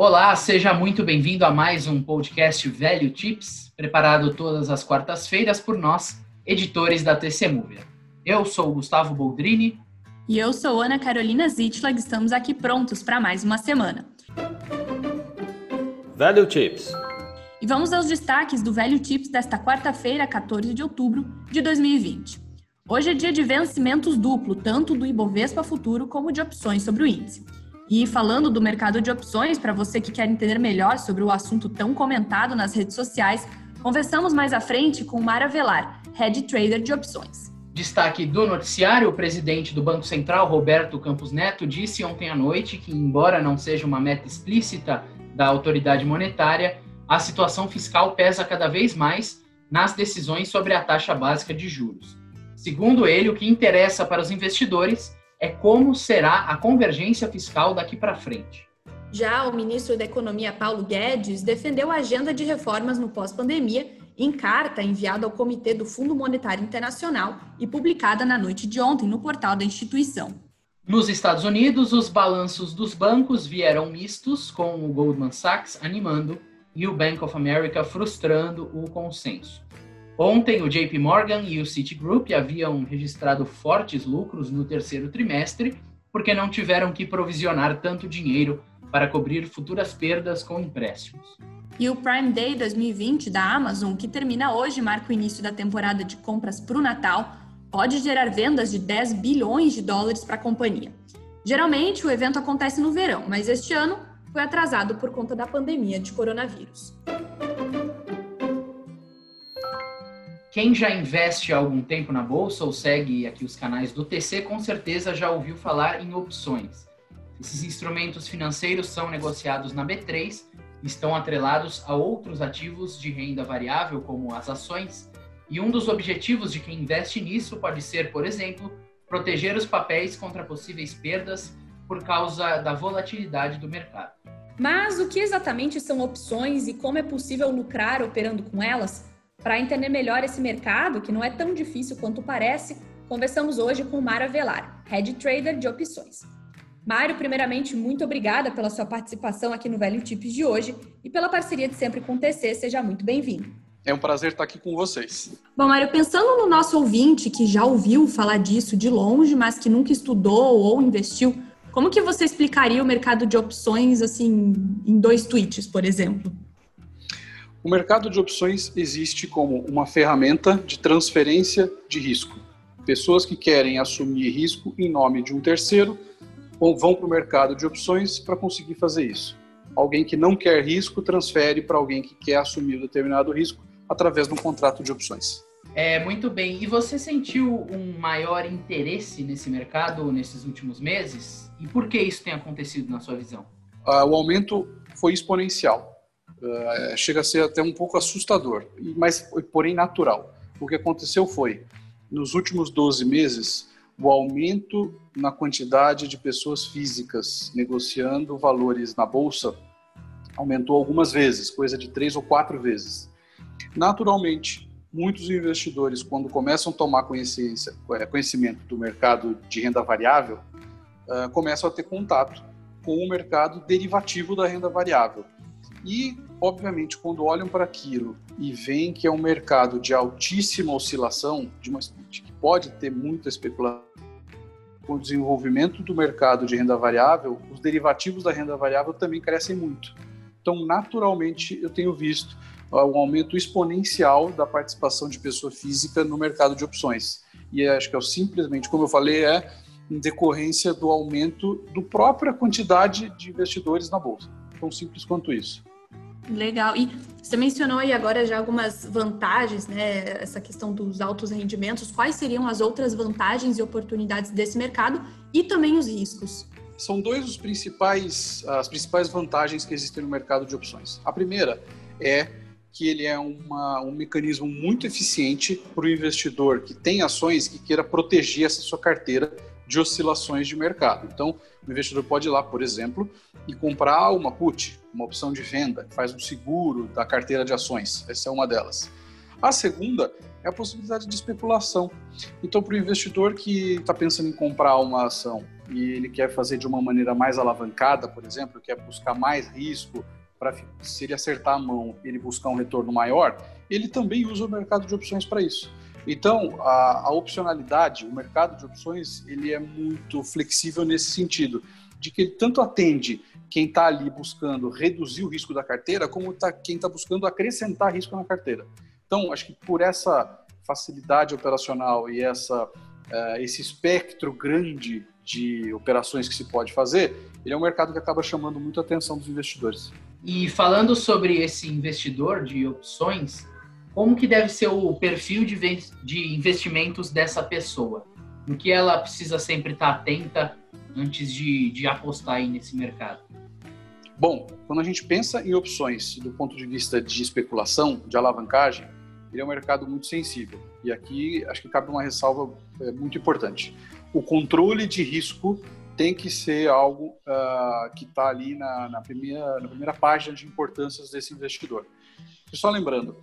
Olá, seja muito bem-vindo a mais um podcast Velho Tips, preparado todas as quartas-feiras por nós, editores da TC. Eu sou o Gustavo Boldrini. E eu sou Ana Carolina Zitlag, estamos aqui prontos para mais uma semana. Velho Tips. E vamos aos destaques do Velho Tips desta quarta-feira, 14 de outubro de 2020. Hoje é dia de vencimentos duplo, tanto do Ibovespa Futuro como de opções sobre o índice. E falando do mercado de opções, para você que quer entender melhor sobre o assunto tão comentado nas redes sociais, conversamos mais à frente com Mara Velar, Head Trader de Opções. Destaque do noticiário: o presidente do Banco Central, Roberto Campos Neto, disse ontem à noite que, embora não seja uma meta explícita da autoridade monetária, a situação fiscal pesa cada vez mais nas decisões sobre a taxa básica de juros. Segundo ele, o que interessa para os investidores é como será a convergência fiscal daqui para frente. Já o ministro da Economia, Paulo Guedes, defendeu a agenda de reformas no pós-pandemia em carta enviada ao Comitê do Fundo Monetário Internacional e publicada na noite de ontem no portal da instituição. Nos Estados Unidos, os balanços dos bancos vieram mistos, com o Goldman Sachs animando e o Bank of America frustrando o consenso. Ontem, o JP Morgan e o Citigroup haviam registrado fortes lucros no terceiro trimestre, porque não tiveram que provisionar tanto dinheiro para cobrir futuras perdas com empréstimos. E o Prime Day 2020 da Amazon, que termina hoje, marca o início da temporada de compras para o Natal, pode gerar vendas de 10 bilhões de dólares para a companhia. Geralmente, o evento acontece no verão, mas este ano foi atrasado por conta da pandemia de coronavírus. Quem já investe há algum tempo na bolsa ou segue aqui os canais do TC, com certeza já ouviu falar em opções. Esses instrumentos financeiros são negociados na B3 e estão atrelados a outros ativos de renda variável, como as ações, e um dos objetivos de quem investe nisso pode ser, por exemplo, proteger os papéis contra possíveis perdas por causa da volatilidade do mercado. Mas o que exatamente são opções e como é possível lucrar operando com elas? Para entender melhor esse mercado, que não é tão difícil quanto parece, conversamos hoje com Mara Velar, Head Trader de Opções. Mário, primeiramente, muito obrigada pela sua participação aqui no Velho Tips de hoje e pela parceria de sempre com o TC. Seja muito bem-vindo. É um prazer estar aqui com vocês. Bom, Mário, pensando no nosso ouvinte que já ouviu falar disso de longe, mas que nunca estudou ou investiu, como que você explicaria o mercado de opções assim em dois tweets, por exemplo? O mercado de opções existe como uma ferramenta de transferência de risco. Pessoas que querem assumir risco em nome de um terceiro vão para o mercado de opções para conseguir fazer isso. Alguém que não quer risco transfere para alguém que quer assumir determinado risco através de um contrato de opções. É, muito bem. E você sentiu um maior interesse nesse mercado nesses últimos meses? E por que isso tem acontecido na sua visão? Ah, o aumento foi exponencial. Uh, chega a ser até um pouco assustador, mas porém natural. O que aconteceu foi, nos últimos 12 meses, o aumento na quantidade de pessoas físicas negociando valores na bolsa aumentou algumas vezes, coisa de três ou quatro vezes. Naturalmente, muitos investidores, quando começam a tomar é, conhecimento do mercado de renda variável, uh, começam a ter contato com o mercado derivativo da renda variável. E obviamente, quando olham para aquilo e veem que é um mercado de altíssima oscilação, de uma que pode ter muita especulação, com o desenvolvimento do mercado de renda variável, os derivativos da renda variável também crescem muito. Então, naturalmente, eu tenho visto um aumento exponencial da participação de pessoa física no mercado de opções. E acho que é simplesmente, como eu falei, é em decorrência do aumento do própria quantidade de investidores na bolsa. Tão simples quanto isso. Legal. E você mencionou aí agora já algumas vantagens, né? Essa questão dos altos rendimentos. Quais seriam as outras vantagens e oportunidades desse mercado e também os riscos? São dois os principais, as principais vantagens que existem no mercado de opções. A primeira é que ele é uma, um mecanismo muito eficiente para o investidor que tem ações que queira proteger essa sua carteira de oscilações de mercado. Então, o investidor pode ir lá, por exemplo, e comprar uma put, uma opção de venda, que faz um seguro da carteira de ações. Essa é uma delas. A segunda é a possibilidade de especulação. Então, para o investidor que está pensando em comprar uma ação e ele quer fazer de uma maneira mais alavancada, por exemplo, quer buscar mais risco para se ele acertar a mão, ele buscar um retorno maior, ele também usa o mercado de opções para isso. Então, a, a, opcionalidade, o mercado de opções, ele é muito flexível nesse sentido, de que ele tanto atende quem está ali buscando reduzir o risco da carteira, como tá, quem está buscando acrescentar risco na carteira. Então, acho que por essa facilidade operacional e essa, uh, esse espectro grande de operações que se pode fazer, ele é um mercado que acaba chamando muito a atenção dos investidores. E falando sobre esse investidor de opções, como que deve ser o perfil de, de investimentos dessa pessoa? O que ela precisa sempre estar atenta antes de, de apostar aí nesse mercado? Bom, quando a gente pensa em opções do ponto de vista de especulação, de alavancagem, ele é um mercado muito sensível. E aqui acho que cabe uma ressalva é, muito importante. O controle de risco tem que ser algo uh, que está ali na, na, primeira, na primeira página de importâncias desse investidor. E só lembrando,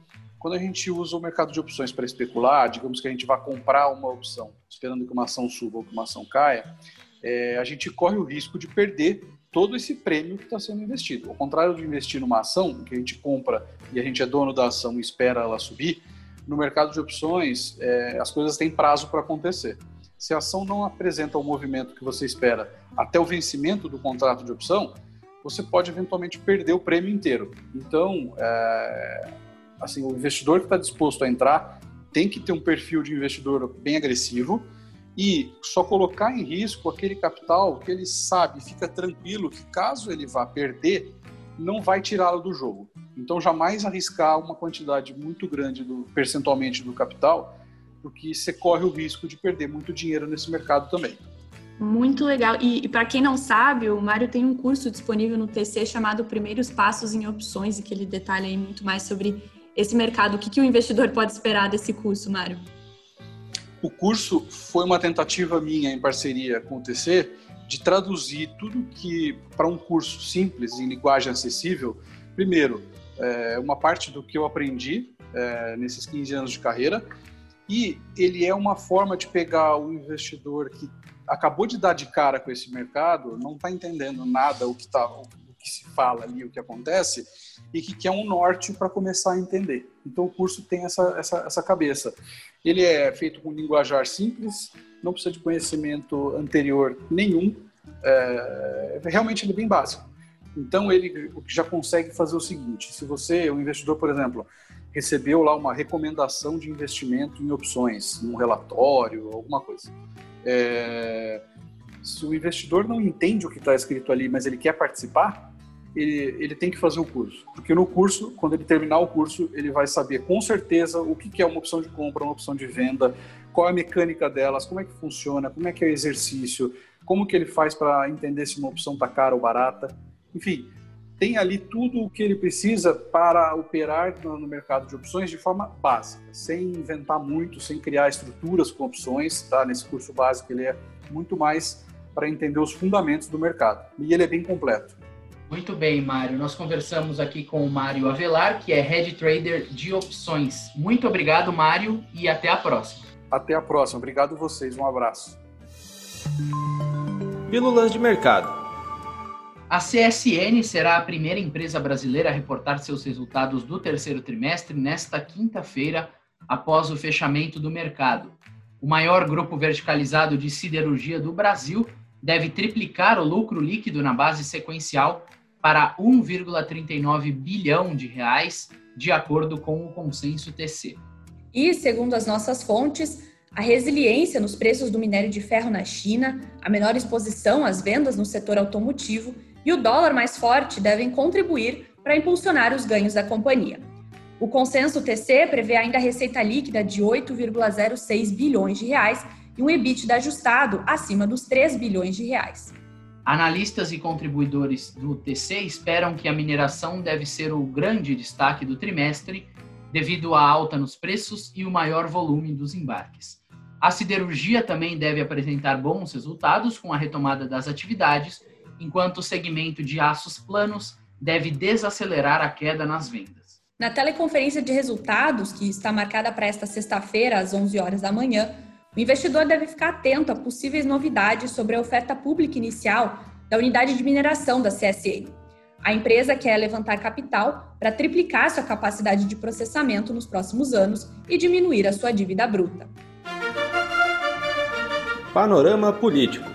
quando a gente usa o mercado de opções para especular, digamos que a gente vai comprar uma opção, esperando que uma ação suba ou que uma ação caia, é, a gente corre o risco de perder todo esse prêmio que está sendo investido. Ao contrário de investir numa ação, que a gente compra e a gente é dono da ação e espera ela subir, no mercado de opções é, as coisas têm prazo para acontecer. Se a ação não apresenta o movimento que você espera até o vencimento do contrato de opção, você pode eventualmente perder o prêmio inteiro. Então, é, assim, o investidor que está disposto a entrar tem que ter um perfil de investidor bem agressivo e só colocar em risco aquele capital que ele sabe, fica tranquilo que caso ele vá perder, não vai tirá-lo do jogo. Então, jamais arriscar uma quantidade muito grande do, percentualmente do capital, porque você corre o risco de perder muito dinheiro nesse mercado também. Muito legal. E, e para quem não sabe, o Mário tem um curso disponível no TC chamado Primeiros Passos em Opções, e que ele detalha aí muito mais sobre esse mercado. O que, que o investidor pode esperar desse curso, Mário? O curso foi uma tentativa minha, em parceria com o TC, de traduzir tudo que, para um curso simples, em linguagem acessível, primeiro, é, uma parte do que eu aprendi é, nesses 15 anos de carreira, e ele é uma forma de pegar o investidor que acabou de dar de cara com esse mercado, não está entendendo nada o que, tá, o que se fala ali, o que acontece, e que quer um norte para começar a entender. Então o curso tem essa, essa, essa cabeça. Ele é feito com linguajar simples, não precisa de conhecimento anterior nenhum, é, realmente ele é bem básico. Então ele já consegue fazer o seguinte: se você, o investidor, por exemplo, recebeu lá uma recomendação de investimento em opções, num relatório, alguma coisa. É, se o investidor não entende o que está escrito ali, mas ele quer participar, ele, ele tem que fazer o curso. Porque no curso, quando ele terminar o curso, ele vai saber com certeza o que, que é uma opção de compra, uma opção de venda, qual é a mecânica delas, como é que funciona, como é que é o exercício, como que ele faz para entender se uma opção está cara ou barata. Enfim, tem ali tudo o que ele precisa para operar no mercado de opções de forma básica, sem inventar muito, sem criar estruturas com opções. Tá? Nesse curso básico ele é muito mais para entender os fundamentos do mercado. E ele é bem completo. Muito bem, Mário. Nós conversamos aqui com o Mário Avelar, que é Head Trader de opções. Muito obrigado, Mário, e até a próxima. Até a próxima. Obrigado vocês. Um abraço. Pílulas de mercado. A CSN será a primeira empresa brasileira a reportar seus resultados do terceiro trimestre nesta quinta-feira, após o fechamento do mercado. O maior grupo verticalizado de siderurgia do Brasil deve triplicar o lucro líquido na base sequencial para 1,39 bilhão de reais, de acordo com o consenso TC. E, segundo as nossas fontes, a resiliência nos preços do minério de ferro na China, a menor exposição às vendas no setor automotivo e o dólar mais forte devem contribuir para impulsionar os ganhos da companhia. O consenso TC prevê ainda receita líquida de 8,06 bilhões de reais e um EBITDA ajustado acima dos 3 bilhões de reais. Analistas e contribuidores do TC esperam que a mineração deve ser o grande destaque do trimestre, devido à alta nos preços e o maior volume dos embarques. A siderurgia também deve apresentar bons resultados com a retomada das atividades, enquanto o segmento de aços planos deve desacelerar a queda nas vendas. Na teleconferência de resultados, que está marcada para esta sexta-feira, às 11 horas da manhã, O investidor deve ficar atento a possíveis novidades sobre a oferta pública inicial da unidade de mineração da CSN. A empresa quer levantar capital para triplicar sua capacidade de processamento nos próximos anos e diminuir a sua dívida bruta. Panorama Político.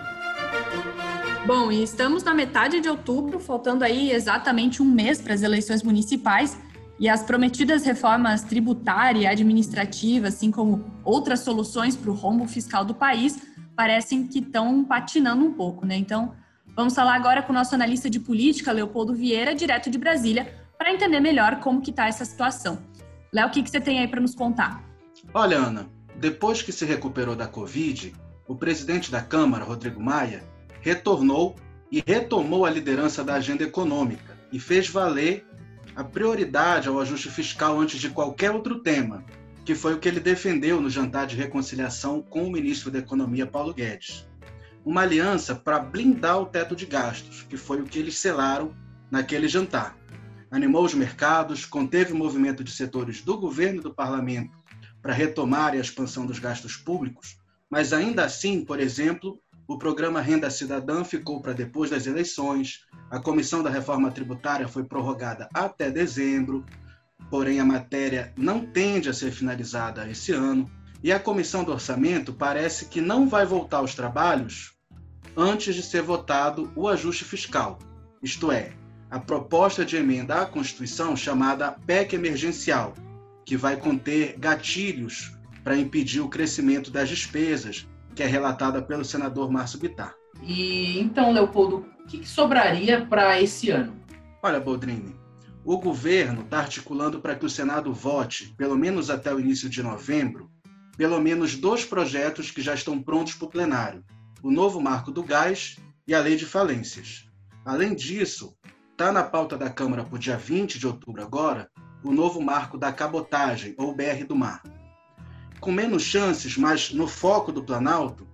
Bom, e estamos na metade de outubro, faltando aí exatamente um mês para as eleições municipais. E as prometidas reformas tributária e administrativa, assim como outras soluções para o rombo fiscal do país, parecem que estão patinando um pouco, né? Então, vamos falar agora com o nosso analista de política, Leopoldo Vieira, direto de Brasília, para entender melhor como que está essa situação. Léo, o que, que você tem aí para nos contar? Olha, Ana, depois que se recuperou da Covid, o presidente da Câmara, Rodrigo Maia, retornou e retomou a liderança da agenda econômica e fez valer a prioridade ao ajuste fiscal antes de qualquer outro tema, que foi o que ele defendeu no jantar de reconciliação com o ministro da Economia, Paulo Guedes. Uma aliança para blindar o teto de gastos, que foi o que eles selaram naquele jantar. Animou os mercados, conteve o movimento de setores do governo e do parlamento para retomar a expansão dos gastos públicos mas ainda assim, por exemplo, o programa Renda Cidadã ficou para depois das eleições, a comissão da reforma tributária foi prorrogada até dezembro, porém a matéria não tende a ser finalizada esse ano, e a comissão do orçamento parece que não vai voltar aos trabalhos antes de ser votado o ajuste fiscal, isto é, a proposta de emenda à Constituição chamada PEC emergencial, que vai conter gatilhos para impedir o crescimento das despesas, que é relatada pelo senador Márcio Bittar. E então, Leopoldo, o que, que sobraria para esse ano? Olha, Boldrini, o governo está articulando para que o Senado vote, pelo menos até o início de novembro, pelo menos dois projetos que já estão prontos para o plenário: o novo marco do gás e a lei de falências. Além disso, está na pauta da Câmara para o dia 20 de outubro agora o novo marco da cabotagem, ou BR do Mar com menos chances, mas no foco do Planalto,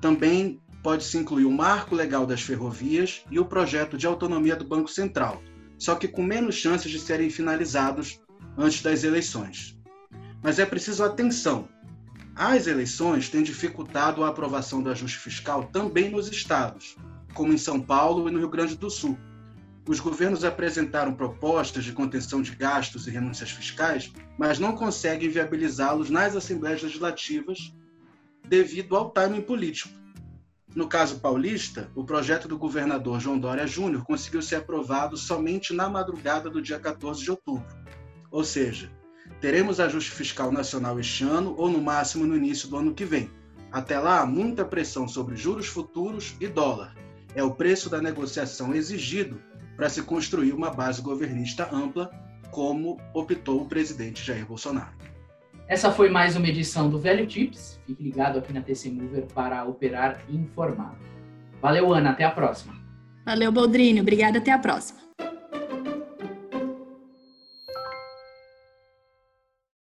também pode-se incluir o marco legal das ferrovias e o projeto de autonomia do Banco Central, só que com menos chances de serem finalizados antes das eleições. Mas é preciso atenção. As eleições têm dificultado a aprovação do ajuste fiscal também nos estados, como em São Paulo e no Rio Grande do Sul, os governos apresentaram propostas de contenção de gastos e renúncias fiscais, mas não conseguem viabilizá-los nas assembleias legislativas devido ao timing político. No caso paulista, o projeto do governador João Dória Júnior conseguiu ser aprovado somente na madrugada do dia 14 de outubro. Ou seja, teremos ajuste fiscal nacional este ano ou no máximo no início do ano que vem. Até lá, muita pressão sobre juros futuros e dólar. É o preço da negociação exigido para se construir uma base governista ampla, como optou o presidente Jair Bolsonaro. Essa foi mais uma edição do Velho Tips. Fique ligado aqui na TC Mover para operar informado. Valeu, Ana. Até a próxima. Valeu, Boldrini. Obrigada. Até a próxima.